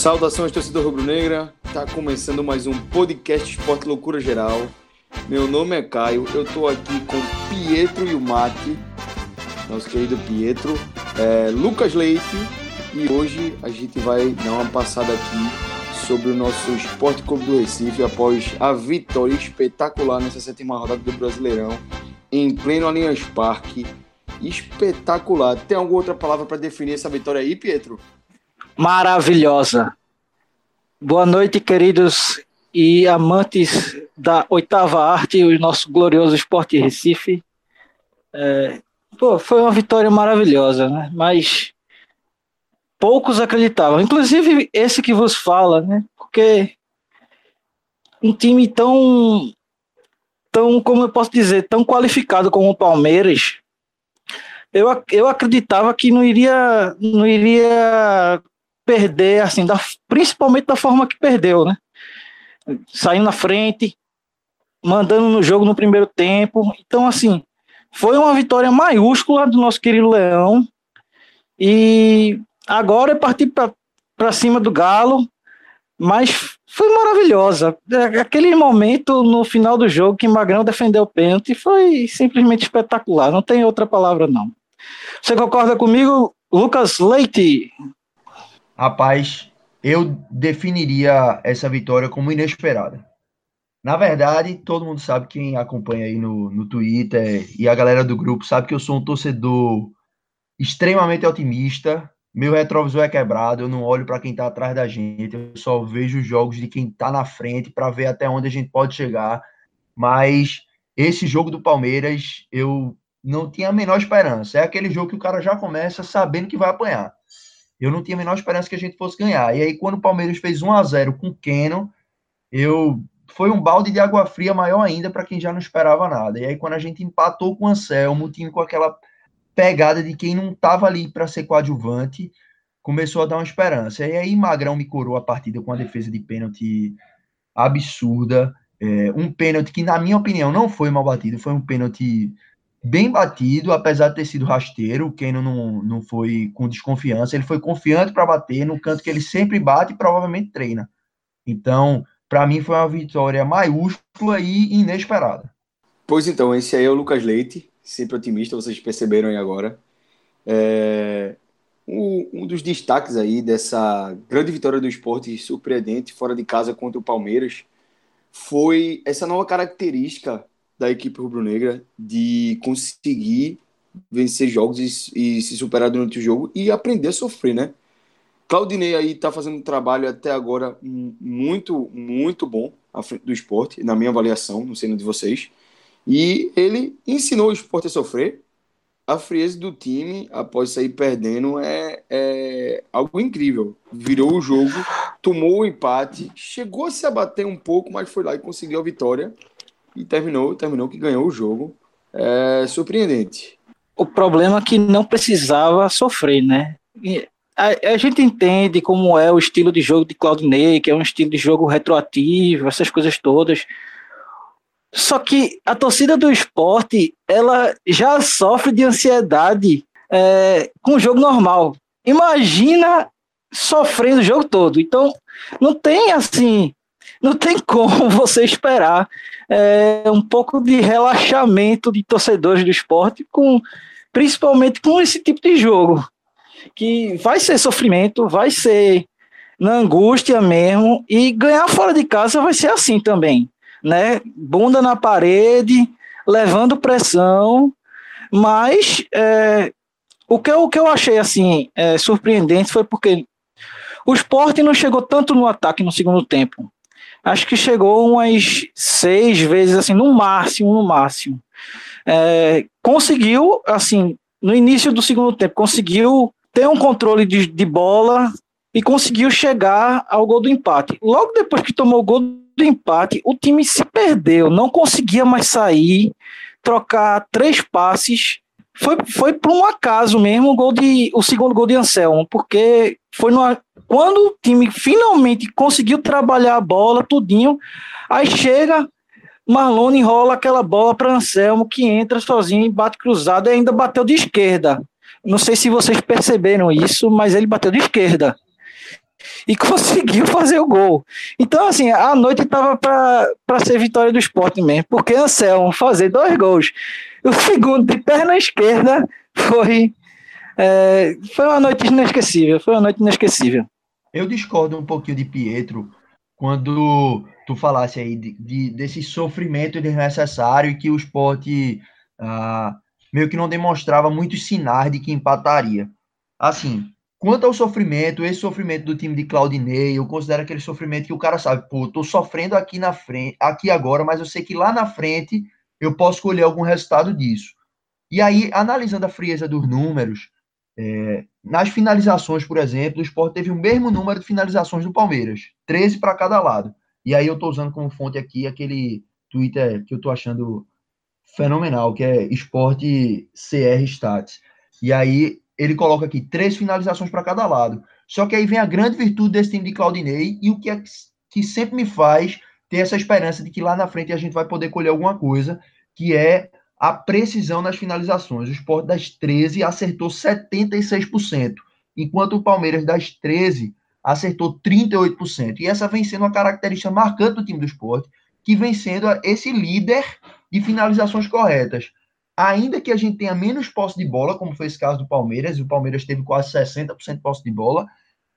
Saudações, torcedor rubro-negra. Tá começando mais um podcast Esporte Loucura Geral. Meu nome é Caio, eu tô aqui com Pietro e o Mate, nosso querido Pietro, é, Lucas Leite, e hoje a gente vai dar uma passada aqui sobre o nosso Esporte Clube do Recife após a vitória espetacular nessa sétima rodada do Brasileirão em pleno Allianz Parque. Espetacular. Tem alguma outra palavra para definir essa vitória aí, Pietro? Maravilhosa. Boa noite, queridos e amantes da oitava arte, o nosso glorioso Esporte Recife. É, pô, foi uma vitória maravilhosa, né? Mas poucos acreditavam, inclusive esse que vos fala, né? Porque um time tão, tão, como eu posso dizer, tão qualificado como o Palmeiras, eu, eu acreditava que não iria, não iria perder, assim, da, principalmente da forma que perdeu, né? Saindo na frente, mandando no jogo no primeiro tempo. Então, assim, foi uma vitória maiúscula do nosso querido Leão. E agora é partir para cima do Galo, mas foi maravilhosa. Aquele momento no final do jogo que Magrão defendeu o pênalti foi simplesmente espetacular. Não tem outra palavra, não. Você concorda comigo, Lucas Leite? Rapaz, eu definiria essa vitória como inesperada. Na verdade, todo mundo sabe, quem acompanha aí no, no Twitter e a galera do grupo sabe que eu sou um torcedor extremamente otimista. Meu retrovisor é quebrado, eu não olho para quem está atrás da gente, eu só vejo os jogos de quem está na frente para ver até onde a gente pode chegar. Mas esse jogo do Palmeiras, eu não tinha a menor esperança. É aquele jogo que o cara já começa sabendo que vai apanhar eu não tinha a menor esperança que a gente fosse ganhar. E aí, quando o Palmeiras fez 1 a 0 com o Keno, eu foi um balde de água fria maior ainda para quem já não esperava nada. E aí, quando a gente empatou com o Anselmo, o time com aquela pegada de quem não estava ali para ser coadjuvante, começou a dar uma esperança. E aí, Magrão me curou a partida com a defesa de pênalti absurda. É, um pênalti que, na minha opinião, não foi mal batido, foi um pênalti bem batido, apesar de ter sido rasteiro. O Keno não, não foi com desconfiança, ele foi confiante para bater no canto que ele sempre bate e provavelmente treina. Então, para mim, foi uma vitória maiúscula e inesperada. Pois então, esse aí é o Lucas Leite, sempre otimista, vocês perceberam aí agora. É... Um, um dos destaques aí dessa grande vitória do esporte surpreendente fora de casa contra o Palmeiras foi essa nova característica da equipe rubro-negra de conseguir vencer jogos e, e, se superar durante o jogo e aprender a sofrer, né? Claudinei aí tá fazendo um trabalho até agora muito, muito bom à frente do esporte, na minha avaliação, não sei no de vocês. E ele ensinou o esporte a sofrer. A frieza do time, após sair perdendo, é, é algo incrível. Virou o jogo, tomou o empate, chegou a se abater um pouco, mas foi lá e conseguiu a vitória e terminou, terminou que ganhou o jogo. É surpreendente. O problema é que não precisava sofrer, né? A, a, gente entende como é o estilo de jogo de Claudinei, que é um estilo de jogo retroativo, essas coisas todas. Só que a torcida do esporte, ela já sofre de ansiedade é, com o jogo normal. Imagina sofrendo o jogo todo. Então, não tem assim não tem como você esperar é, um pouco de relaxamento de torcedores do esporte, com, principalmente com esse tipo de jogo, que vai ser sofrimento, vai ser na angústia mesmo, e ganhar fora de casa vai ser assim também, né? Bunda na parede, levando pressão, mas é, o, que eu, o que eu achei assim é, surpreendente foi porque o esporte não chegou tanto no ataque no segundo tempo acho que chegou umas seis vezes, assim, no máximo, no máximo. É, conseguiu, assim, no início do segundo tempo, conseguiu ter um controle de, de bola e conseguiu chegar ao gol do empate. Logo depois que tomou o gol do empate, o time se perdeu, não conseguia mais sair, trocar três passes. Foi, foi por um acaso mesmo o, gol de, o segundo gol de Anselmo, porque foi numa, quando o time finalmente conseguiu trabalhar a bola, tudinho, aí chega Marlone enrola aquela bola para Anselmo que entra sozinho e bate cruzado e ainda bateu de esquerda. Não sei se vocês perceberam isso, mas ele bateu de esquerda. e conseguiu fazer o gol. Então, assim, a noite estava para ser vitória do esporte mesmo, porque Anselmo fazer dois gols, o segundo de perna esquerda foi, é, foi uma noite inesquecível, foi uma noite inesquecível. Eu discordo um pouquinho de Pietro quando tu falasse aí de, de desse sofrimento desnecessário e que o esporte ah, meio que não demonstrava muitos sinais de que empataria. Assim, quanto ao sofrimento, esse sofrimento do time de Claudinei, eu considero aquele sofrimento que o cara sabe, pô, tô sofrendo aqui na frente, aqui agora, mas eu sei que lá na frente eu posso colher algum resultado disso. E aí, analisando a frieza dos números, é, nas finalizações, por exemplo, o Sport teve o mesmo número de finalizações do Palmeiras, 13 para cada lado. E aí eu estou usando como fonte aqui aquele Twitter que eu estou achando fenomenal, que é Sport CR Stats. E aí ele coloca aqui três finalizações para cada lado. Só que aí vem a grande virtude desse time de Claudinei e o que, é, que sempre me faz ter essa esperança de que lá na frente a gente vai poder colher alguma coisa, que é a precisão nas finalizações. O Sport das 13 acertou 76%, enquanto o Palmeiras das 13 acertou 38%. E essa vem sendo uma característica marcante do time do Sport, que vem sendo esse líder de finalizações corretas. Ainda que a gente tenha menos posse de bola, como foi esse caso do Palmeiras, e o Palmeiras teve quase 60% de posse de bola,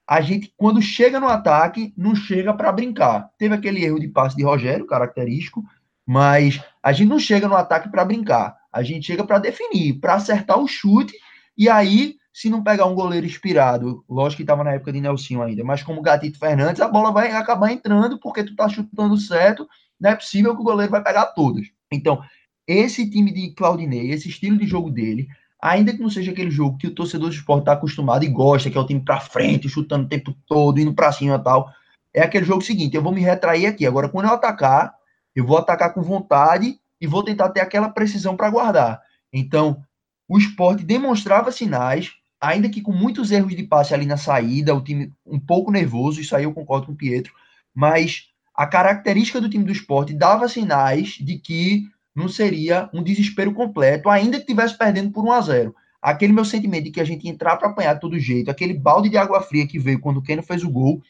a gente, quando chega no ataque, não chega para brincar. Teve aquele erro de passe de Rogério, característico, mas a gente não chega no ataque para brincar. A gente chega para definir, para acertar o chute. E aí, se não pegar um goleiro inspirado, lógico que estava na época de Nelson ainda, mas como Gatito Fernandes, a bola vai acabar entrando porque tu tá chutando certo. Não é possível que o goleiro vai pegar todas. Então, esse time de Claudinei, esse estilo de jogo dele, ainda que não seja aquele jogo que o torcedor do esporte está acostumado e gosta, que é o time para frente, chutando o tempo todo, indo para cima e tal, é aquele jogo seguinte: eu vou me retrair aqui. Agora, quando eu atacar, eu vou atacar com vontade e vou tentar ter aquela precisão para guardar. Então, o esporte demonstrava sinais, ainda que com muitos erros de passe ali na saída, o time um pouco nervoso, isso aí eu concordo com o Pietro, mas a característica do time do esporte dava sinais de que não seria um desespero completo, ainda que estivesse perdendo por 1 a 0 Aquele meu sentimento de que a gente ia entrar para apanhar de todo jeito, aquele balde de água fria que veio quando o Keno fez o gol,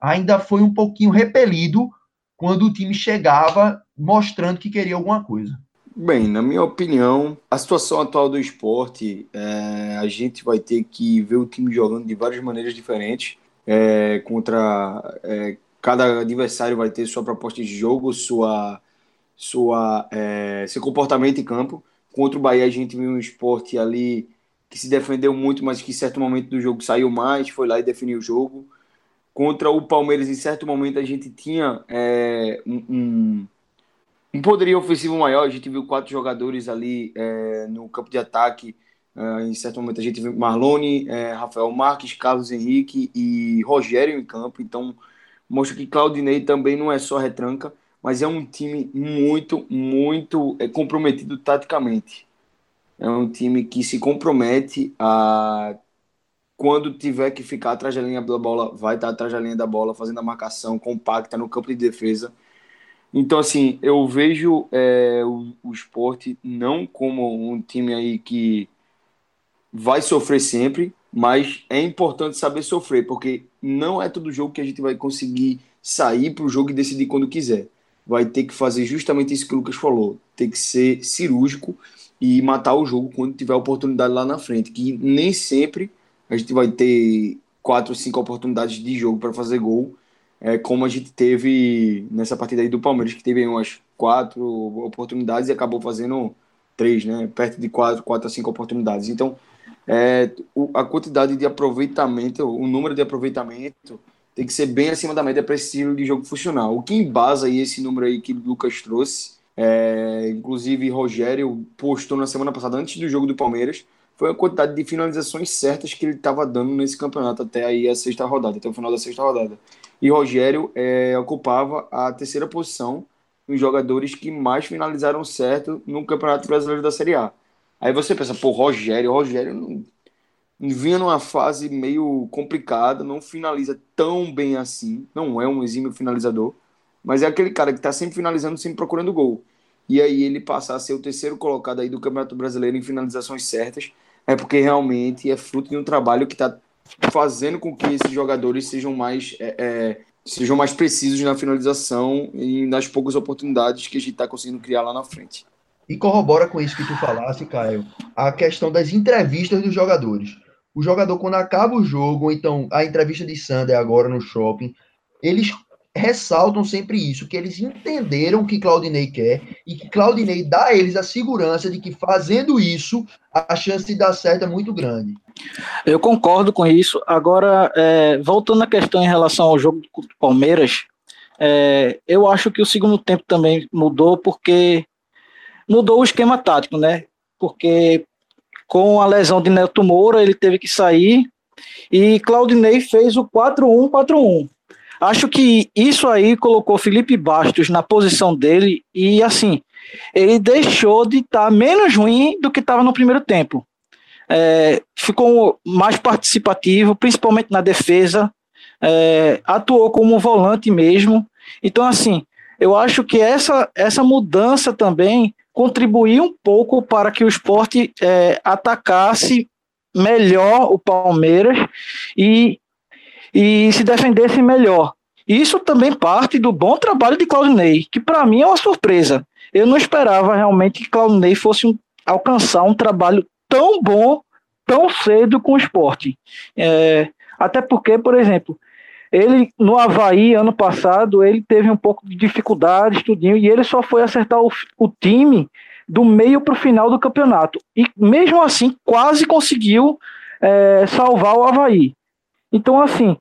ainda foi um pouquinho repelido quando o time chegava mostrando que queria alguma coisa. Bem, na minha opinião, a situação atual do esporte, é, a gente vai ter que ver o time jogando de várias maneiras diferentes. É, contra é, cada adversário vai ter sua proposta de jogo, sua, sua é, seu comportamento em campo. Contra o Bahia a gente viu um esporte ali que se defendeu muito, mas que em certo momento do jogo saiu mais, foi lá e definiu o jogo. Contra o Palmeiras, em certo momento, a gente tinha é, um, um, poderio ofensivo maior. A gente viu quatro jogadores ali é, no campo de ataque. É, em certo momento, a gente viu Marlone, é, Rafael Marques, Carlos Henrique e Rogério em campo. Então, mostra que Claudinei também não é só retranca, mas é um time muito, muito é, comprometido taticamente. É um time que se compromete a quando tiver que ficar atrás da linha da bola, vai estar atrás da linha da bola, fazendo a marcação compacta no campo de defesa. Então, assim, eu vejo é, o, o esporte não como um time aí que vai sofrer sempre, mas é importante saber sofrer, porque não é todo jogo que a gente vai conseguir sair para o jogo e decidir quando quiser. Vai ter que fazer justamente isso que o Lucas falou, ter que ser cirúrgico e matar o jogo quando tiver oportunidade lá na frente, que nem sempre a gente vai ter quatro, cinco oportunidades de jogo para fazer gol, é, como a gente teve nessa partida aí do Palmeiras, que teve umas quatro oportunidades e acabou fazendo três, né? Perto de quatro, quatro a cinco oportunidades. Então, é, a quantidade de aproveitamento, o número de aproveitamento tem que ser bem acima da média para esse estilo de jogo funcionar. O que embasa aí esse número aí que o Lucas trouxe, é, inclusive Rogério postou na semana passada, antes do jogo do Palmeiras, foi a quantidade de finalizações certas que ele estava dando nesse campeonato até aí a sexta rodada, até o final da sexta rodada. E Rogério é, ocupava a terceira posição nos jogadores que mais finalizaram certo no Campeonato Brasileiro da Série A. Aí você pensa, pô, Rogério, Rogério não, vinha numa fase meio complicada, não finaliza tão bem assim, não é um exímio finalizador, mas é aquele cara que está sempre finalizando, sempre procurando gol. E aí ele passar a ser o terceiro colocado aí do Campeonato Brasileiro em finalizações certas, é porque realmente é fruto de um trabalho que está fazendo com que esses jogadores sejam mais, é, é, sejam mais precisos na finalização e nas poucas oportunidades que a gente está conseguindo criar lá na frente. E corrobora com isso que tu falasse, Caio, a questão das entrevistas dos jogadores. O jogador, quando acaba o jogo, então a entrevista de Sander agora no shopping, eles ressaltam sempre isso, que eles entenderam o que Claudinei quer e que Claudinei dá a eles a segurança de que fazendo isso, a chance de dar certo é muito grande. Eu concordo com isso. Agora, é, voltando à questão em relação ao jogo do Palmeiras, é, eu acho que o segundo tempo também mudou porque mudou o esquema tático, né? Porque com a lesão de Neto Moura, ele teve que sair e Claudinei fez o 4-1-4-1 Acho que isso aí colocou Felipe Bastos na posição dele e assim, ele deixou de estar tá menos ruim do que estava no primeiro tempo. É, ficou mais participativo, principalmente na defesa, é, atuou como volante mesmo. Então, assim, eu acho que essa, essa mudança também contribuiu um pouco para que o esporte é, atacasse melhor o Palmeiras e e se defendesse melhor. Isso também parte do bom trabalho de Claudinei, que para mim é uma surpresa. Eu não esperava realmente que Claudinei fosse um, alcançar um trabalho tão bom tão cedo com o esporte. É, até porque, por exemplo, ele no Havaí, ano passado, ele teve um pouco de dificuldade, estudinho, e ele só foi acertar o, o time do meio para o final do campeonato. E mesmo assim, quase conseguiu é, salvar o Havaí. Então, assim,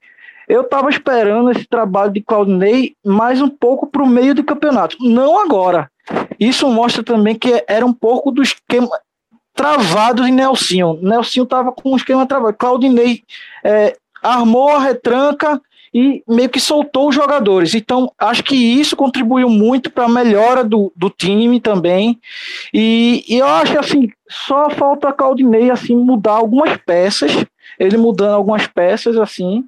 eu estava esperando esse trabalho de Claudinei mais um pouco para o meio do campeonato, não agora. Isso mostra também que era um pouco do esquema travado de Nelsinho. Nelsinho estava com um esquema travado. Claudinei é, armou a retranca e meio que soltou os jogadores. Então, acho que isso contribuiu muito para a melhora do, do time também. E, e eu acho que assim, só falta Claudinei assim, mudar algumas peças ele mudando algumas peças assim,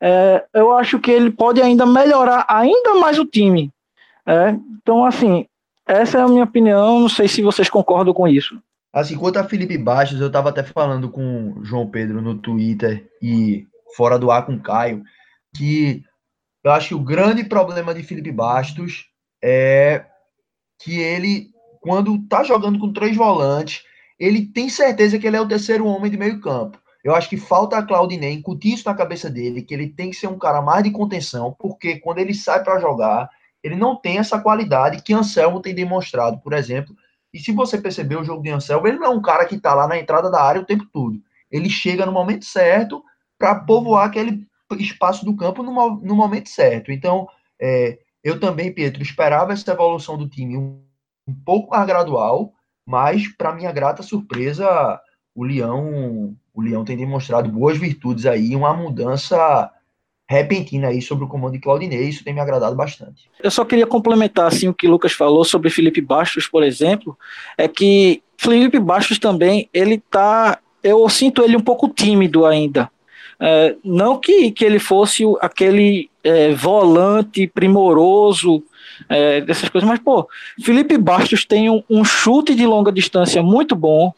é, eu acho que ele pode ainda melhorar ainda mais o time. É, então, assim, essa é a minha opinião. Não sei se vocês concordam com isso. Assim, quanto a Felipe Baixos, eu estava até falando com o João Pedro no Twitter e fora do ar com o Caio, que eu acho que o grande problema de Felipe Bastos é que ele, quando tá jogando com três volantes, ele tem certeza que ele é o terceiro homem de meio campo. Eu acho que falta a Claudinei incutir isso na cabeça dele, que ele tem que ser um cara mais de contenção, porque quando ele sai para jogar, ele não tem essa qualidade que Anselmo tem demonstrado, por exemplo. E se você perceber o jogo de Anselmo, ele não é um cara que está lá na entrada da área o tempo todo. Ele chega no momento certo para povoar aquele espaço do campo no, momento certo. Então, é, eu também, Pietro, esperava essa evolução do time um, um pouco mais gradual, mas, para minha grata surpresa, o Leão o Leão tem demonstrado boas virtudes aí, uma mudança repentina aí sobre o comando de Claudinei, isso tem me agradado bastante. Eu só queria complementar assim o que o Lucas falou sobre Felipe Bastos, por exemplo, é que Felipe Bastos também, ele tá, eu sinto ele um pouco tímido ainda. É, não que, que ele fosse aquele é, volante primoroso é, dessas coisas, mas pô, Felipe Bastos tem um, um chute de longa distância muito bom,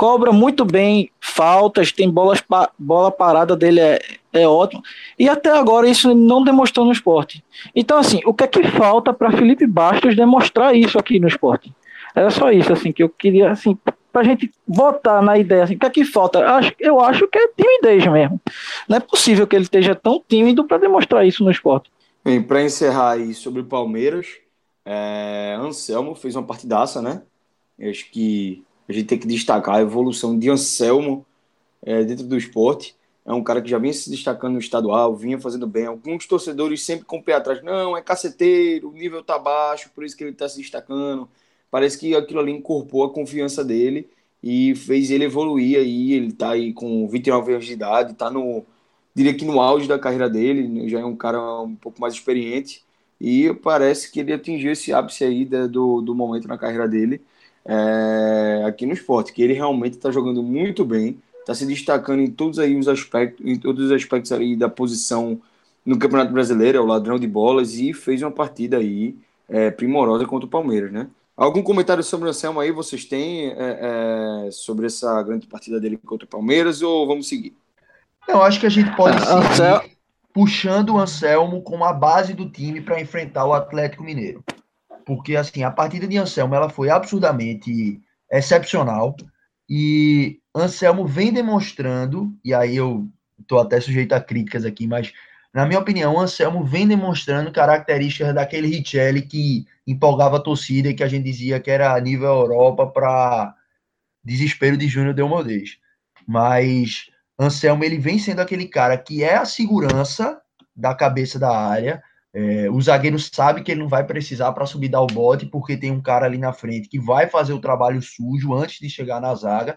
cobra muito bem faltas, tem bolas bola parada dele é, é ótimo. E até agora isso não demonstrou no esporte. Então, assim, o que é que falta para Felipe Bastos demonstrar isso aqui no esporte? Era só isso, assim, que eu queria, assim, para a gente botar na ideia, assim, o que é que falta? Eu acho que é timidez mesmo. Não é possível que ele esteja tão tímido para demonstrar isso no esporte. Bem, para encerrar aí sobre o Palmeiras, é, Anselmo fez uma partidaça, né? Eu acho que a gente tem que destacar a evolução de Anselmo é, dentro do esporte. É um cara que já vinha se destacando no estadual, vinha fazendo bem. Alguns torcedores sempre com o pé atrás. Não, é caceteiro, o nível tá baixo, por isso que ele tá se destacando. Parece que aquilo ali incorporou a confiança dele e fez ele evoluir aí. Ele tá aí com 29 anos de idade, tá no, diria que no auge da carreira dele, já é um cara um pouco mais experiente. E parece que ele atingiu esse ápice aí do, do momento na carreira dele é, aqui no esporte, que ele realmente está jogando muito bem, está se destacando em todos aí os aspectos, em todos os aspectos aí da posição no Campeonato Brasileiro, é o ladrão de bolas e fez uma partida aí é, primorosa contra o Palmeiras, né? Algum comentário sobre o Anselmo aí vocês têm é, é, sobre essa grande partida dele contra o Palmeiras ou vamos seguir? Eu acho que a gente pode ah, seguir puxando o Anselmo como a base do time para enfrentar o Atlético Mineiro. Porque, assim, a partida de Anselmo ela foi absurdamente excepcional. E Anselmo vem demonstrando, e aí eu estou até sujeito a críticas aqui, mas na minha opinião, Anselmo vem demonstrando características daquele Richelli que empolgava a torcida e que a gente dizia que era nível Europa para desespero de Júnior Delmodez. Mas Anselmo ele vem sendo aquele cara que é a segurança da cabeça da área. É, o zagueiro sabe que ele não vai precisar para subir dar o bote, porque tem um cara ali na frente que vai fazer o trabalho sujo antes de chegar na zaga.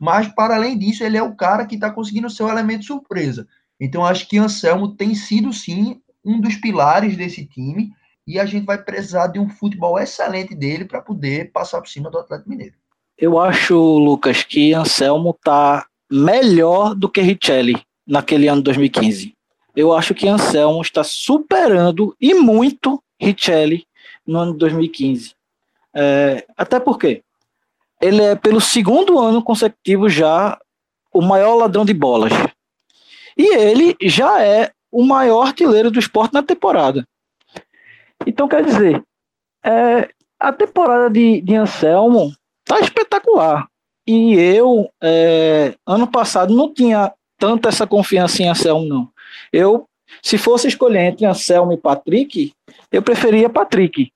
Mas, para além disso, ele é o cara que está conseguindo o elemento surpresa. Então, acho que Anselmo tem sido, sim, um dos pilares desse time. E a gente vai precisar de um futebol excelente dele para poder passar por cima do Atlético Mineiro. Eu acho, Lucas, que Anselmo está melhor do que Richelli naquele ano 2015. Eu acho que Anselmo está superando e muito Richelli no ano 2015. É, até porque ele é pelo segundo ano consecutivo já o maior ladrão de bolas. E ele já é o maior artilheiro do esporte na temporada. Então, quer dizer, é, a temporada de, de Anselmo tá espetacular. E eu, é, ano passado, não tinha tanta essa confiança em Anselmo, não. Eu, se fosse escolher entre Anselmo e Patrick, eu preferia Patrick.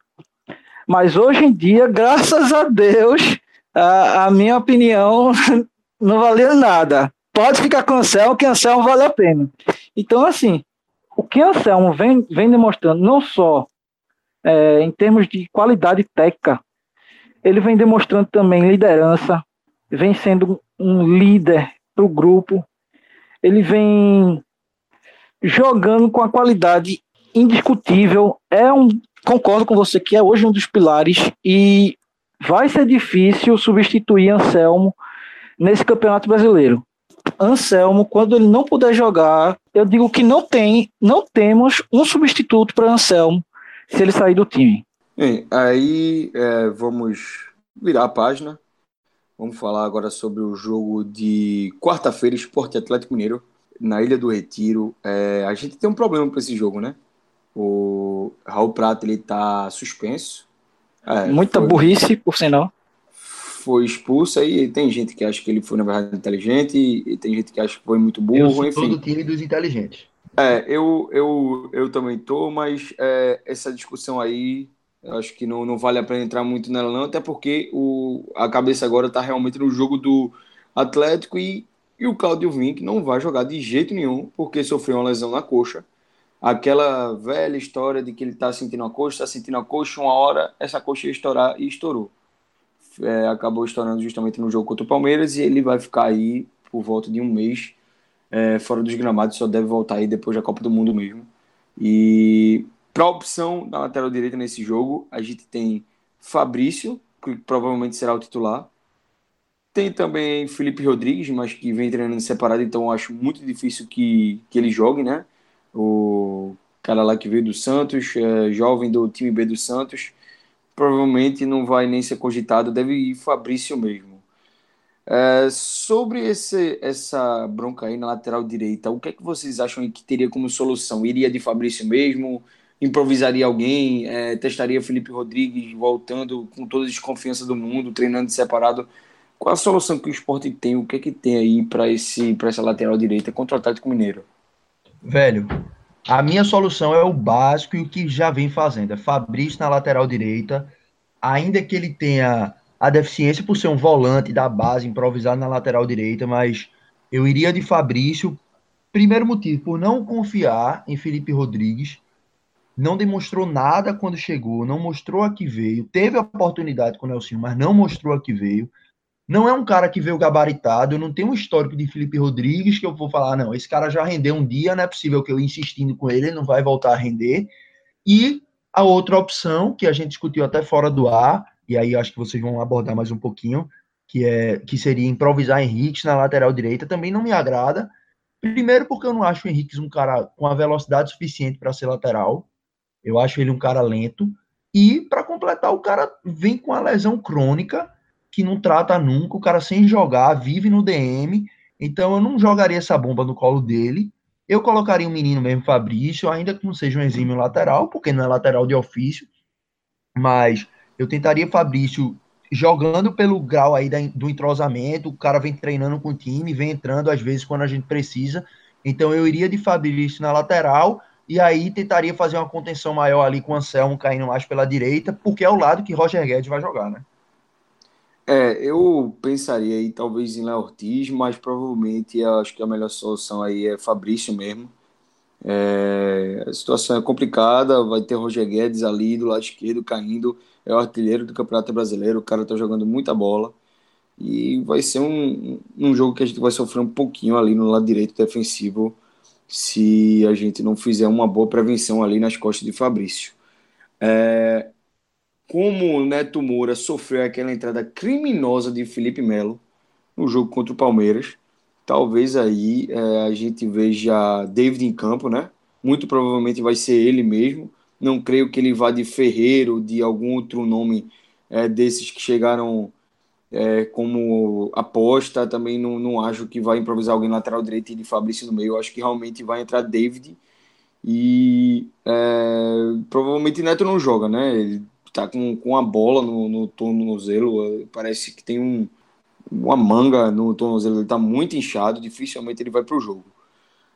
Mas hoje em dia, graças a Deus, a, a minha opinião não valeu nada. Pode ficar com Anselmo, que Anselmo vale a pena. Então, assim, o que Anselmo vem, vem demonstrando, não só é, em termos de qualidade técnica, ele vem demonstrando também liderança, vem sendo um líder para o grupo, ele vem jogando com a qualidade indiscutível. É um, concordo com você que é hoje um dos pilares e vai ser difícil substituir Anselmo nesse Campeonato Brasileiro. Anselmo, quando ele não puder jogar, eu digo que não tem, não temos um substituto para Anselmo se ele sair do time. Bem, aí é, vamos virar a página Vamos falar agora sobre o jogo de quarta-feira, Esporte Atlético Mineiro, na Ilha do Retiro. É, a gente tem um problema para esse jogo, né? O Raul Prata ele tá suspenso. É, Muita foi, burrice, por sinal. Foi expulso aí. Tem gente que acha que ele foi, na verdade, inteligente, e tem gente que acha que foi muito burro. Eu sou enfim. todo time dos inteligentes. É, eu, eu, eu também tô, mas é, essa discussão aí eu acho que não, não vale a pena entrar muito nela, não, até porque o, a cabeça agora está realmente no jogo do Atlético e, e o Claudio Vinck não vai jogar de jeito nenhum, porque sofreu uma lesão na coxa. Aquela velha história de que ele está sentindo a coxa, está sentindo a coxa, uma hora essa coxa ia estourar e estourou. É, acabou estourando justamente no jogo contra o Palmeiras e ele vai ficar aí por volta de um mês é, fora dos gramados, só deve voltar aí depois da Copa do Mundo mesmo. E para a opção da lateral direita nesse jogo, a gente tem Fabrício, que provavelmente será o titular. Tem também Felipe Rodrigues, mas que vem treinando separado, então acho muito difícil que, que ele jogue, né? O cara lá que veio do Santos, é, jovem do time B do Santos, provavelmente não vai nem ser cogitado, deve ir Fabrício mesmo. É, sobre esse, essa bronca aí na lateral direita, o que é que vocês acham que teria como solução? Iria de Fabrício mesmo? improvisaria alguém, é, testaria Felipe Rodrigues voltando com toda a desconfiança do mundo, treinando separado. Qual a solução que o esporte tem? O que é que tem aí para esse para essa lateral direita contra o Atlético Mineiro? Velho, a minha solução é o básico e o que já vem fazendo. É Fabrício na lateral direita, ainda que ele tenha a deficiência por ser um volante da base improvisado na lateral direita, mas eu iria de Fabrício. Primeiro motivo, por não confiar em Felipe Rodrigues não demonstrou nada quando chegou, não mostrou a que veio, teve a oportunidade com o Nelson, mas não mostrou a que veio. Não é um cara que veio gabaritado, eu não tenho um histórico de Felipe Rodrigues que eu vou falar, não, esse cara já rendeu um dia, não é possível que eu insistindo com ele, ele não vai voltar a render. E a outra opção, que a gente discutiu até fora do ar, e aí acho que vocês vão abordar mais um pouquinho, que é que seria improvisar Henrique na lateral direita, também não me agrada. Primeiro porque eu não acho o Henrique um cara com a velocidade suficiente para ser lateral. Eu acho ele um cara lento. E, para completar, o cara vem com a lesão crônica, que não trata nunca, o cara sem jogar, vive no DM. Então eu não jogaria essa bomba no colo dele. Eu colocaria um menino mesmo, Fabrício, ainda que não seja um exímio lateral, porque não é lateral de ofício. Mas eu tentaria Fabrício jogando pelo grau aí do entrosamento, o cara vem treinando com o time, vem entrando às vezes quando a gente precisa. Então eu iria de Fabrício na lateral e aí tentaria fazer uma contenção maior ali com o Anselmo caindo mais pela direita, porque é o lado que Roger Guedes vai jogar, né? É, eu pensaria aí talvez em Léo Ortiz, mas provavelmente acho que a melhor solução aí é Fabrício mesmo. É, a situação é complicada, vai ter Roger Guedes ali do lado esquerdo caindo, é o artilheiro do Campeonato Brasileiro, o cara tá jogando muita bola. E vai ser um, um jogo que a gente vai sofrer um pouquinho ali no lado direito defensivo se a gente não fizer uma boa prevenção ali nas costas de Fabrício. É, como o Neto Moura sofreu aquela entrada criminosa de Felipe Melo no jogo contra o Palmeiras, talvez aí é, a gente veja David em campo, né? Muito provavelmente vai ser ele mesmo. Não creio que ele vá de Ferreiro, de algum outro nome é, desses que chegaram é, como aposta. Também não, não acho que vai improvisar alguém lateral direito e de Fabrício no meio. Acho que realmente vai entrar David. E é, provavelmente Neto não joga, né? Ele tá com, com a bola no, no tornozelo. Parece que tem um, uma manga no tornozelo. Ele tá muito inchado. Dificilmente ele vai para o jogo.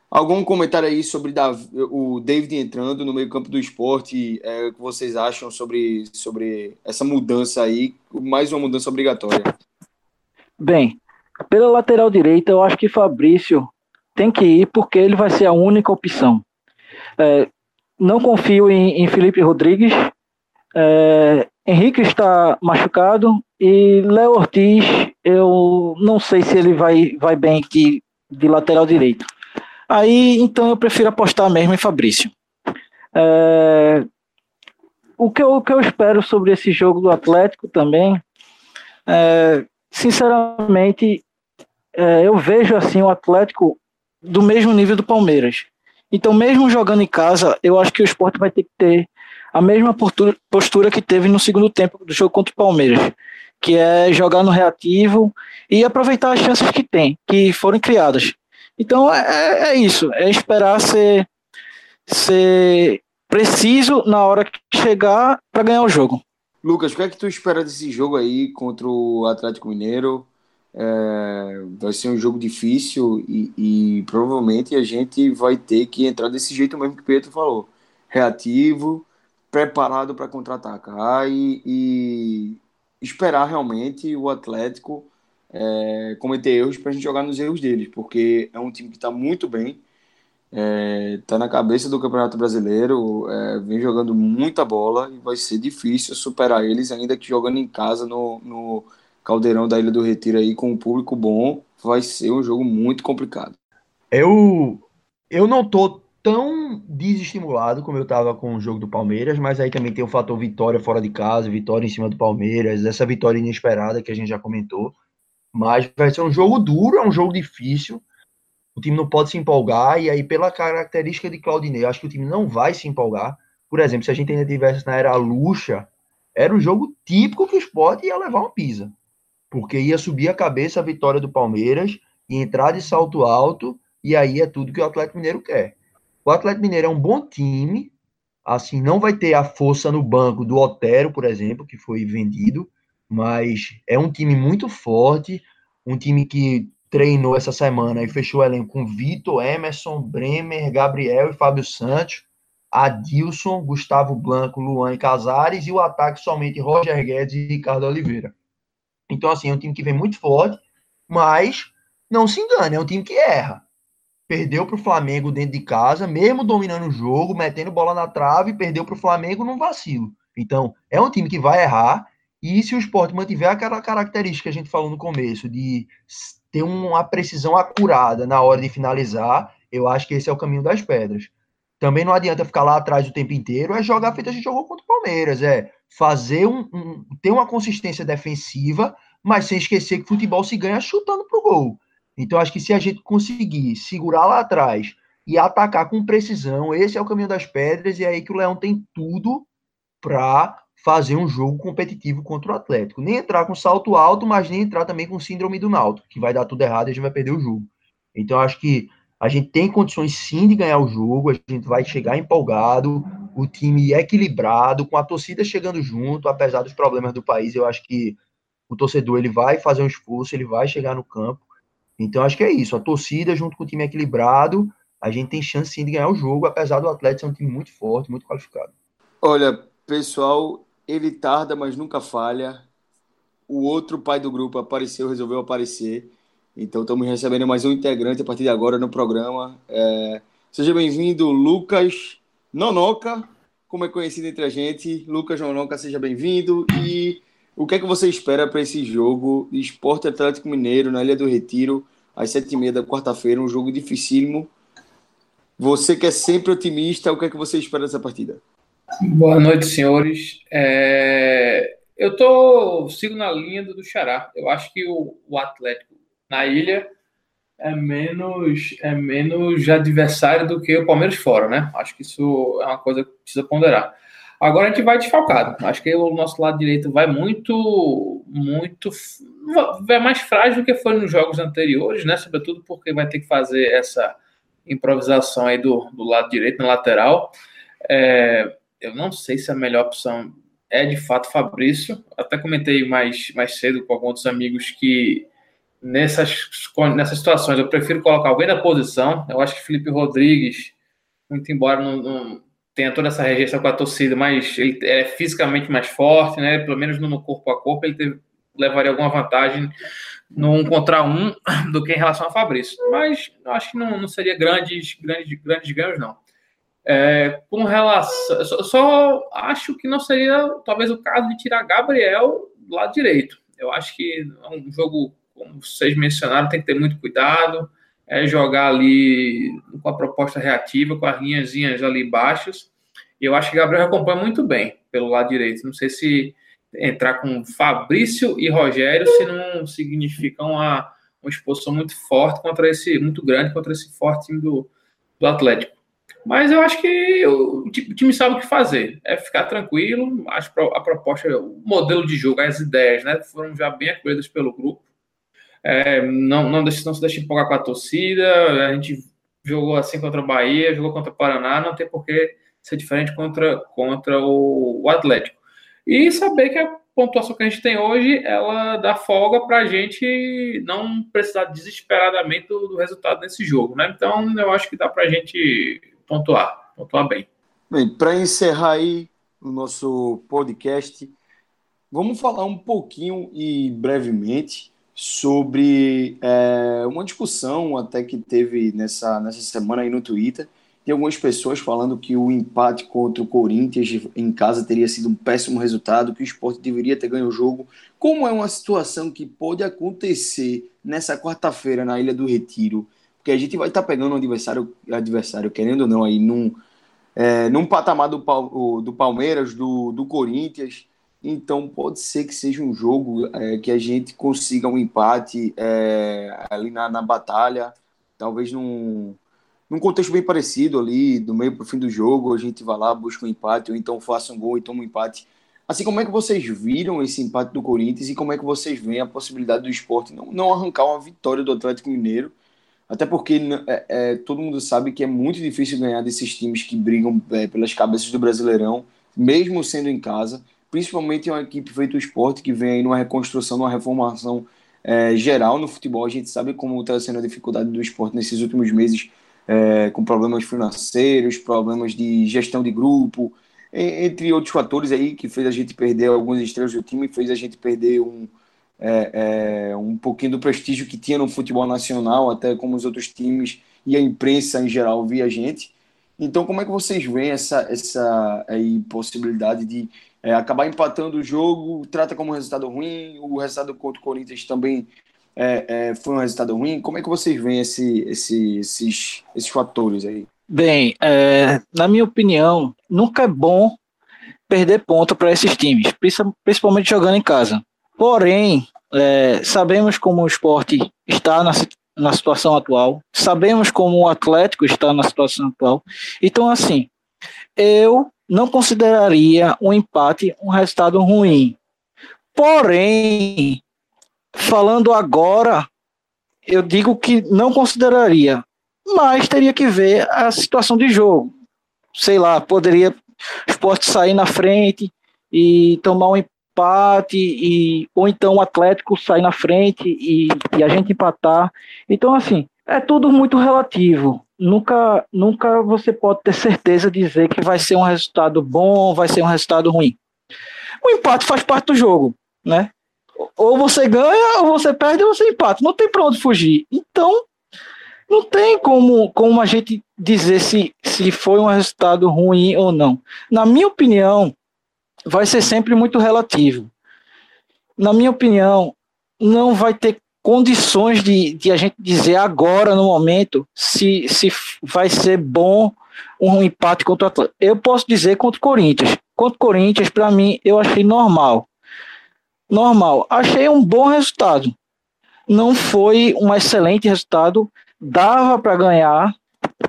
Algum comentário aí sobre o David entrando no meio-campo do esporte? É, o que vocês acham sobre, sobre essa mudança aí? Mais uma mudança obrigatória. Bem, pela lateral direita, eu acho que Fabrício tem que ir porque ele vai ser a única opção. É, não confio em, em Felipe Rodrigues. É, Henrique está machucado e Léo Ortiz, eu não sei se ele vai, vai bem de, de lateral direito. Aí, então, eu prefiro apostar mesmo em Fabrício. É, o, que eu, o que eu espero sobre esse jogo do Atlético também, é, sinceramente, é, eu vejo assim o Atlético do mesmo nível do Palmeiras. Então, mesmo jogando em casa, eu acho que o esporte vai ter que ter a mesma postura, que teve no segundo tempo do jogo contra o Palmeiras, que é jogar no reativo e aproveitar as chances que tem, que foram criadas. Então é, é, é isso, é esperar ser, ser preciso na hora que chegar para ganhar o jogo. Lucas, o que é que tu espera desse jogo aí contra o Atlético Mineiro? É, vai ser um jogo difícil e, e, provavelmente a gente vai ter que entrar desse jeito mesmo que o Pedro falou, reativo, preparado para contra-atacar e, e, esperar realmente o Atlético é, cometer erros para a gente jogar nos erros deles, porque é um time que está muito bem, está é, na cabeça do Campeonato Brasileiro, é, vem jogando muita bola e vai ser difícil superar eles, ainda que jogando em casa no, no Caldeirão da Ilha do Retiro aí com um público bom, vai ser um jogo muito complicado. Eu, eu não tô tão desestimulado como eu estava com o jogo do Palmeiras, mas aí também tem o fator vitória fora de casa, vitória em cima do Palmeiras, essa vitória inesperada que a gente já comentou. Mas vai ser um jogo duro, é um jogo difícil. O time não pode se empolgar, e aí, pela característica de Claudinei, acho que o time não vai se empolgar. Por exemplo, se a gente ainda tivesse na era Lucha, era um jogo típico que o Sport ia levar uma pisa. Porque ia subir a cabeça a vitória do Palmeiras, e entrar de salto alto, e aí é tudo que o Atlético Mineiro quer. O Atlético Mineiro é um bom time, assim, não vai ter a força no banco do Otero, por exemplo, que foi vendido, mas é um time muito forte, um time que treinou essa semana e fechou o elenco com Vitor, Emerson, Bremer, Gabriel e Fábio Santos, Adilson, Gustavo Blanco, Luan e Casares, e o ataque somente Roger Guedes e Ricardo Oliveira. Então, assim, é um time que vem muito forte, mas não se engane, é um time que erra. Perdeu para o Flamengo dentro de casa, mesmo dominando o jogo, metendo bola na trave, perdeu para o Flamengo num vacilo. Então, é um time que vai errar, e se o esporte mantiver aquela característica que a gente falou no começo, de ter uma precisão acurada na hora de finalizar, eu acho que esse é o caminho das pedras. Também não adianta ficar lá atrás o tempo inteiro, é jogar feito a gente jogou contra o Palmeiras, é fazer um, um ter uma consistência defensiva, mas sem esquecer que futebol se ganha chutando pro gol. Então acho que se a gente conseguir segurar lá atrás e atacar com precisão, esse é o caminho das pedras e é aí que o Leão tem tudo para fazer um jogo competitivo contra o Atlético. Nem entrar com salto alto, mas nem entrar também com síndrome do Náutico, que vai dar tudo errado e a gente vai perder o jogo. Então, acho que a gente tem condições sim de ganhar o jogo, a gente vai chegar empolgado, o time equilibrado, com a torcida chegando junto, apesar dos problemas do país, eu acho que o torcedor ele vai fazer um esforço, ele vai chegar no campo. Então, acho que é isso, a torcida junto com o time equilibrado, a gente tem chance sim de ganhar o jogo, apesar do Atlético ser um time muito forte, muito qualificado. Olha, pessoal, ele tarda, mas nunca falha. O outro pai do grupo apareceu, resolveu aparecer. Então estamos recebendo mais um integrante a partir de agora no programa. É... Seja bem-vindo, Lucas Nonoca, como é conhecido entre a gente. Lucas Nonoca, seja bem-vindo. E o que é que você espera para esse jogo? Esporte Atlético Mineiro na Ilha do Retiro, às sete e meia da quarta-feira, um jogo dificílimo. Você que é sempre otimista, o que é que você espera dessa partida? Boa noite, senhores. É... Eu tô sigo na linha do Xará. Eu acho que o, o Atlético na ilha é menos é menos adversário do que o Palmeiras fora, né? Acho que isso é uma coisa que precisa ponderar. Agora a gente vai desfalcado. Acho que o nosso lado direito vai muito, muito, vai mais frágil do que foi nos jogos anteriores, né? Sobretudo porque vai ter que fazer essa improvisação aí do, do lado direito, na lateral. É, eu não sei se a melhor opção é de fato Fabrício. Até comentei mais, mais cedo com alguns amigos que nessas, nessas situações eu prefiro colocar alguém da posição. Eu acho que Felipe Rodrigues, muito embora não, não tenha toda essa rejeição com a torcida, mas ele é fisicamente mais forte, né? Pelo menos no corpo a corpo, ele teve, levaria alguma vantagem no um contra um do que em relação a Fabrício. Mas eu acho que não, não seria grandes, grandes, grandes ganhos, não. É, com relação. Só, só, acho que não seria talvez o caso de tirar Gabriel do lado direito. Eu acho que é um jogo como vocês mencionaram, tem que ter muito cuidado, é jogar ali com a proposta reativa, com as linhazinhas ali baixas. E eu acho que Gabriel acompanha muito bem pelo lado direito. Não sei se entrar com Fabrício e Rogério, se não significa uma, uma exposição muito forte contra esse, muito grande contra esse forte time do, do Atlético. Mas eu acho que o time sabe o que fazer. É ficar tranquilo. A proposta, o modelo de jogo, as ideias, né, foram já bem acolhidas pelo grupo. É, não, não, deixe, não se deixe empolgar com a torcida. A gente jogou assim contra o Bahia, jogou contra o Paraná, não tem por que ser diferente contra, contra o, o Atlético. E saber que a pontuação que a gente tem hoje, ela dá folga para a gente não precisar desesperadamente do, do, resultado desse jogo, né? Então, eu acho que dá para a gente pontuar, pontuar bem. Bem, para encerrar aí o nosso podcast, vamos falar um pouquinho e brevemente sobre é, uma discussão até que teve nessa, nessa semana aí no Twitter. Tem algumas pessoas falando que o empate contra o Corinthians em casa teria sido um péssimo resultado, que o esporte deveria ter ganho o jogo. Como é uma situação que pode acontecer nessa quarta-feira na Ilha do Retiro, porque a gente vai estar tá pegando um adversário, adversário, querendo ou não, aí num, é, num patamar do, do Palmeiras, do, do Corinthians, então pode ser que seja um jogo é, que a gente consiga um empate é, ali na, na batalha, talvez num, num contexto bem parecido ali, do meio para o fim do jogo, a gente vai lá, busca um empate, ou então faça um gol e toma um empate. Assim, como é que vocês viram esse empate do Corinthians e como é que vocês veem a possibilidade do esporte não, não arrancar uma vitória do Atlético Mineiro? Até porque é, é, todo mundo sabe que é muito difícil ganhar desses times que brigam é, pelas cabeças do Brasileirão, mesmo sendo em casa principalmente uma equipe feita o esporte que vem aí numa reconstrução, numa reformação é, geral no futebol. A gente sabe como está sendo a dificuldade do esporte nesses últimos meses, é, com problemas financeiros, problemas de gestão de grupo, entre outros fatores aí que fez a gente perder alguns estrelas do time, fez a gente perder um, é, é, um pouquinho do prestígio que tinha no futebol nacional, até como os outros times e a imprensa em geral via a gente. Então, como é que vocês veem essa, essa aí, possibilidade de é, acabar empatando o jogo, trata como um resultado ruim, o resultado contra o Corinthians também é, é, foi um resultado ruim. Como é que vocês veem esse, esse, esses, esses fatores aí? Bem, é, na minha opinião, nunca é bom perder ponto para esses times, principalmente jogando em casa. Porém, é, sabemos como o esporte está na, na situação atual, sabemos como o Atlético está na situação atual. Então, assim, eu não consideraria um empate um resultado ruim. Porém, falando agora eu digo que não consideraria, mas teria que ver a situação de jogo. Sei lá, poderia o esporte sair na frente e tomar um empate, e, ou então o Atlético sair na frente e, e a gente empatar. Então, assim, é tudo muito relativo. Nunca, nunca você pode ter certeza de dizer que vai ser um resultado bom, vai ser um resultado ruim. O empate faz parte do jogo, né? Ou você ganha, ou você perde, ou você empata. Não tem para onde fugir. Então, não tem como, como a gente dizer se, se foi um resultado ruim ou não. Na minha opinião, vai ser sempre muito relativo. Na minha opinião, não vai ter condições de, de a gente dizer agora, no momento, se, se vai ser bom um empate contra o Atlético. Eu posso dizer contra o Corinthians. Contra o Corinthians, para mim, eu achei normal. Normal. Achei um bom resultado. Não foi um excelente resultado. Dava para ganhar,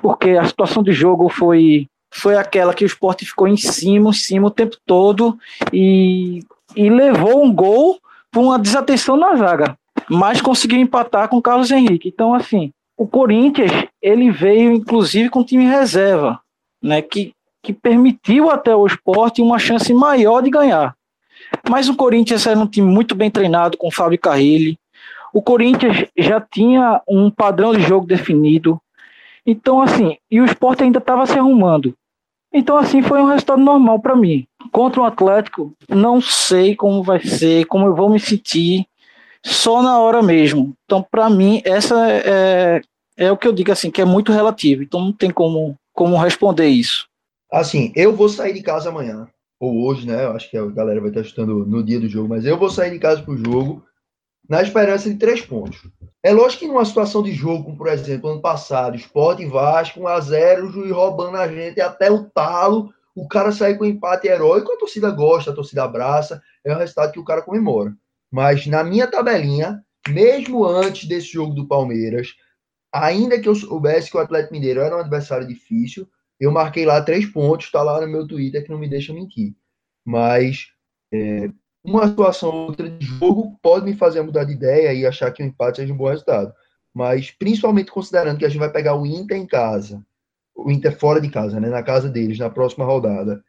porque a situação de jogo foi, foi aquela que o esporte ficou em cima, em cima o tempo todo e, e levou um gol por uma desatenção na zaga mas conseguiu empatar com o Carlos Henrique. Então, assim, o Corinthians, ele veio inclusive com time reserva, né, que, que permitiu até o esporte uma chance maior de ganhar. Mas o Corinthians era um time muito bem treinado com o Fábio Carrilli. O Corinthians já tinha um padrão de jogo definido. Então, assim, e o esporte ainda estava se arrumando. Então, assim, foi um resultado normal para mim. Contra o Atlético, não sei como vai ser, como eu vou me sentir só na hora mesmo. Então, para mim, essa é, é o que eu digo assim, que é muito relativo. Então, não tem como, como responder isso. Assim, eu vou sair de casa amanhã, ou hoje, né? Eu acho que a galera vai estar estudando no dia do jogo, mas eu vou sair de casa pro jogo na esperança de três pontos. É lógico que numa situação de jogo, como por exemplo, ano passado, Sport e Vasco, 1x0, o juiz roubando a gente até o talo, o cara sair com um empate heróico, a torcida gosta, a torcida abraça, é o resultado que o cara comemora. Mas na minha tabelinha, mesmo antes desse jogo do Palmeiras, ainda que eu soubesse que o Atlético Mineiro era um adversário difícil, eu marquei lá três pontos, está lá no meu Twitter que não me deixa mentir. Mas é, uma situação ou outra de jogo pode me fazer mudar de ideia e achar que o empate seja um bom resultado. Mas principalmente considerando que a gente vai pegar o Inter em casa, o Inter fora de casa, né, na casa deles, na próxima rodada,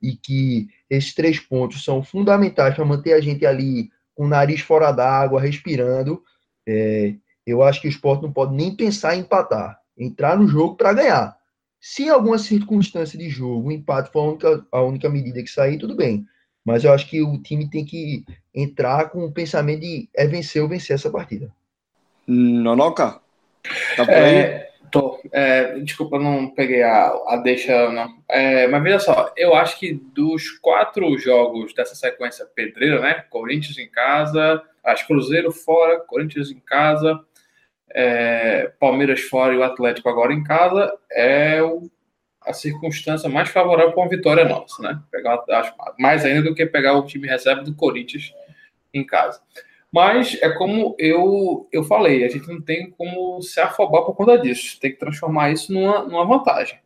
e que esses três pontos são fundamentais para manter a gente ali com o nariz fora d'água, respirando. É, eu acho que o esporte não pode nem pensar em empatar, entrar no jogo para ganhar. Se em alguma circunstância de jogo o empate for a única, a única medida que sair, tudo bem. Mas eu acho que o time tem que entrar com o pensamento de é vencer ou vencer essa partida. Nonoca? Tá por aí? É, Tô. É, desculpa, não peguei a, a deixa, não. É, mas veja só, eu acho que dos quatro jogos dessa sequência pedreira, né? Corinthians em casa, acho Cruzeiro fora, Corinthians em casa, é, Palmeiras fora e o Atlético agora em casa, é o, a circunstância mais favorável para uma vitória nossa, né? Pegar, acho, mais ainda do que pegar o time reserva do Corinthians em casa. Mas é como eu, eu falei, a gente não tem como se afobar por conta disso. Tem que transformar isso numa, numa vantagem.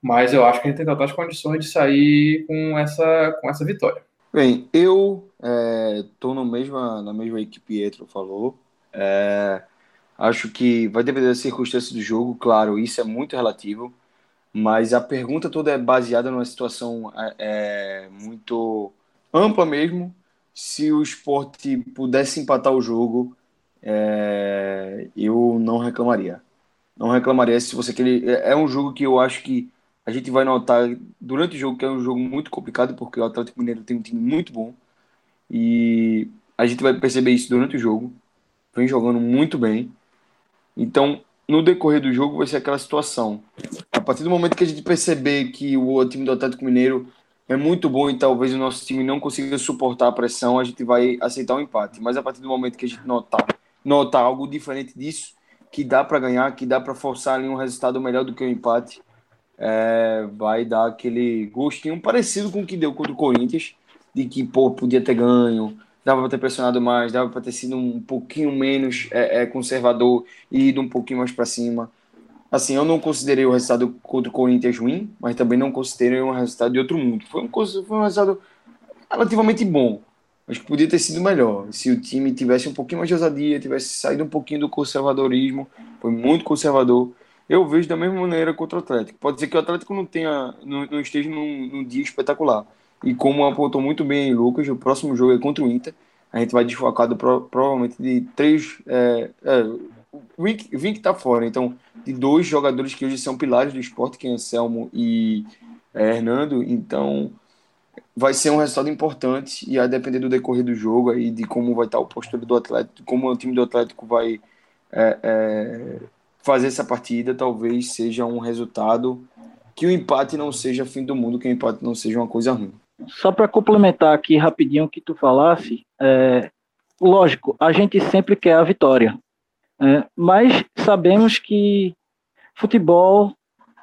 Mas eu acho que a gente tem todas as condições de sair com essa, com essa vitória. Bem, eu estou é, mesma, na mesma equipe que Pietro falou. É, acho que vai depender da circunstância do jogo, claro, isso é muito relativo. Mas a pergunta toda é baseada numa situação é, é muito ampla mesmo se o esporte pudesse empatar o jogo, é, eu não reclamaria. Não reclamaria se você querer. É, é um jogo que eu acho que a gente vai notar durante o jogo que é um jogo muito complicado, porque o Atlético Mineiro tem um time muito bom. E a gente vai perceber isso durante o jogo. Vem jogando muito bem. Então, no decorrer do jogo, vai ser aquela situação. A partir do momento que a gente perceber que o time do Atlético Mineiro é muito bom e talvez o nosso time não consiga suportar a pressão, a gente vai aceitar o um empate. Mas a partir do momento que a gente notar, notar algo diferente disso, que dá para ganhar, que dá para forçar ali um resultado melhor do que o empate, é, vai dar aquele gostinho parecido com o que deu contra o Corinthians, de que pô, podia ter ganho, dava para ter pressionado mais, dava para ter sido um pouquinho menos é, é, conservador e ido um pouquinho mais para cima. Assim, eu não considerei o resultado contra o Corinthians ruim, mas também não considerei um resultado de outro mundo. Foi um, foi um resultado relativamente bom. Acho que podia ter sido melhor. Se o time tivesse um pouquinho mais de ousadia, tivesse saído um pouquinho do conservadorismo, foi muito conservador. Eu vejo da mesma maneira contra o Atlético. Pode ser que o Atlético não tenha, não, não esteja num, num, dia espetacular. E como apontou muito bem Lucas, o próximo jogo é contra o Inter. A gente vai desfocado pro, provavelmente de três. É, é, o Vink está fora, então, de dois jogadores que hoje são pilares do esporte, que é Anselmo e é, Hernando. Então, vai ser um resultado importante e a depender do decorrer do jogo aí de como vai estar o postura do Atlético, como o time do Atlético vai é, é, fazer essa partida, talvez seja um resultado que o empate não seja fim do mundo, que o empate não seja uma coisa ruim. Só para complementar aqui rapidinho o que tu falasse, é, lógico, a gente sempre quer a vitória, né? mas sabemos que futebol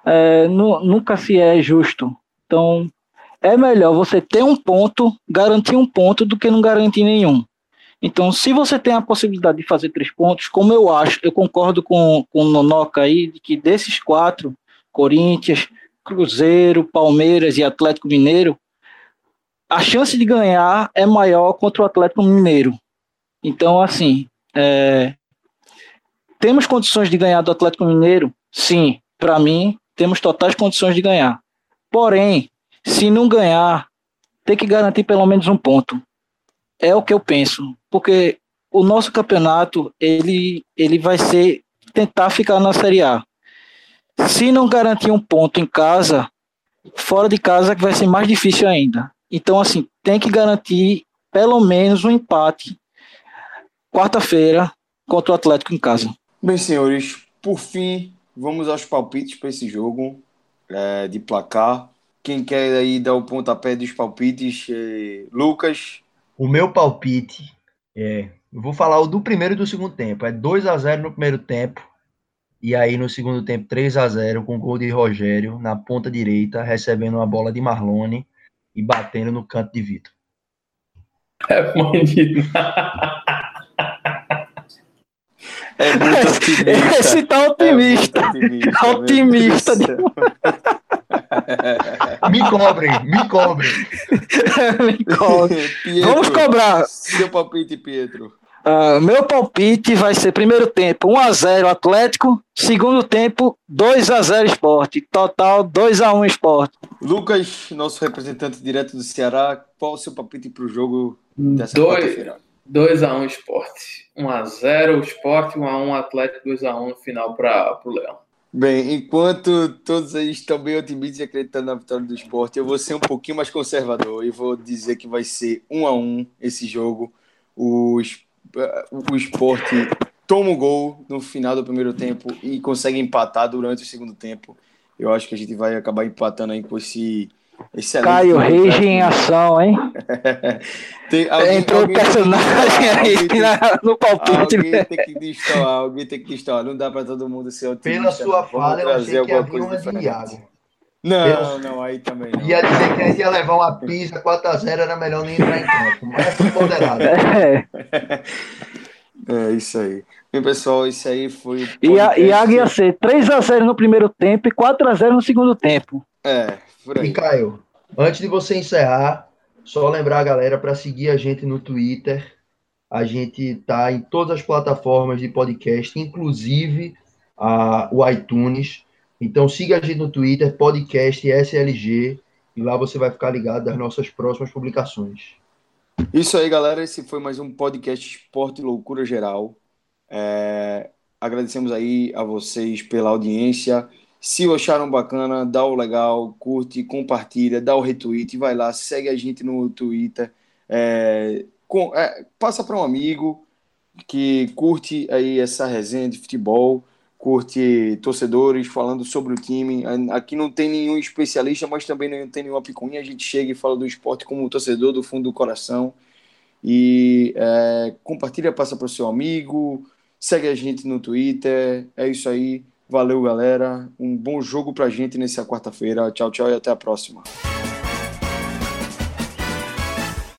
é, nunca se é justo. Então, é melhor você ter um ponto, garantir um ponto, do que não garantir nenhum. Então, se você tem a possibilidade de fazer três pontos, como eu acho, eu concordo com, com o Nonoca aí, de que desses quatro, Corinthians, Cruzeiro, Palmeiras e Atlético Mineiro, a chance de ganhar é maior contra o Atlético Mineiro. Então, assim, é, temos condições de ganhar do Atlético Mineiro? Sim, para mim, temos totais condições de ganhar. Porém, se não ganhar, tem que garantir pelo menos um ponto. É o que eu penso, porque o nosso campeonato ele, ele vai ser tentar ficar na Série A. Se não garantir um ponto em casa, fora de casa vai ser mais difícil ainda. Então, assim, tem que garantir pelo menos um empate quarta-feira contra o Atlético em casa. Bem, senhores, por fim, vamos aos palpites para esse jogo é, de placar. Quem quer aí dar o pontapé dos palpites? É... Lucas. O meu palpite é. Eu vou falar o do primeiro e do segundo tempo. É 2 a 0 no primeiro tempo. E aí no segundo tempo 3 a 0 com gol de Rogério na ponta direita, recebendo uma bola de Marlone e batendo no canto de Vitor. É bonito. É muito otimista. Esse tá otimista. É otimista. otimista me cobrem, me cobrem. me cobrem. Vamos cobrar. Seu palpite, Pietro. Uh, meu palpite vai ser primeiro tempo 1x0 Atlético, segundo tempo 2x0 Esporte, total 2x1 Esporte. Lucas, nosso representante direto do Ceará, qual o seu palpite para o jogo dessa quarta-feira? 2x1 Esporte, 1x0 Esporte, 1x1 Atlético, 2x1 no final para o Leão. Bem, enquanto todos aí estão bem otimistas e acreditando na vitória do esporte, eu vou ser um pouquinho mais conservador e vou dizer que vai ser um a um esse jogo. O, o esporte toma o gol no final do primeiro tempo e consegue empatar durante o segundo tempo. Eu acho que a gente vai acabar empatando aí com esse Excelente. Caio Reis em ação, hein? tem, alguém, Entrou o personagem aí no palpite. Alguém né? tem que destoar, alguém tem que destoar. Não dá para todo mundo ser otimista. Pela sua fala, eu achei que havia uma de Iago. Não, não, aí também não. Ia dizer que a gente ia levar uma pizza 4x0, era melhor nem entrar em campo. Mas moderado. É. é isso aí. Bem, pessoal, isso aí foi. E a Iago ia ser 3x0 no primeiro tempo e 4x0 no segundo tempo. É, e Caio, antes de você encerrar, só lembrar a galera para seguir a gente no Twitter. A gente tá em todas as plataformas de podcast, inclusive a, o iTunes. Então siga a gente no Twitter, podcast SLG, e lá você vai ficar ligado das nossas próximas publicações. Isso aí, galera. Esse foi mais um podcast Esporte Loucura Geral. É, agradecemos aí a vocês pela audiência. Se acharam bacana, dá o legal, curte, compartilha, dá o retweet, vai lá, segue a gente no Twitter, é, com, é, passa para um amigo que curte aí essa resenha de futebol, curte torcedores falando sobre o time. Aqui não tem nenhum especialista, mas também não tem nenhuma picuinha. A gente chega e fala do esporte como torcedor do fundo do coração. E é, compartilha, passa para o seu amigo, segue a gente no Twitter. É isso aí. Valeu, galera. Um bom jogo pra gente nessa quarta-feira. Tchau, tchau e até a próxima.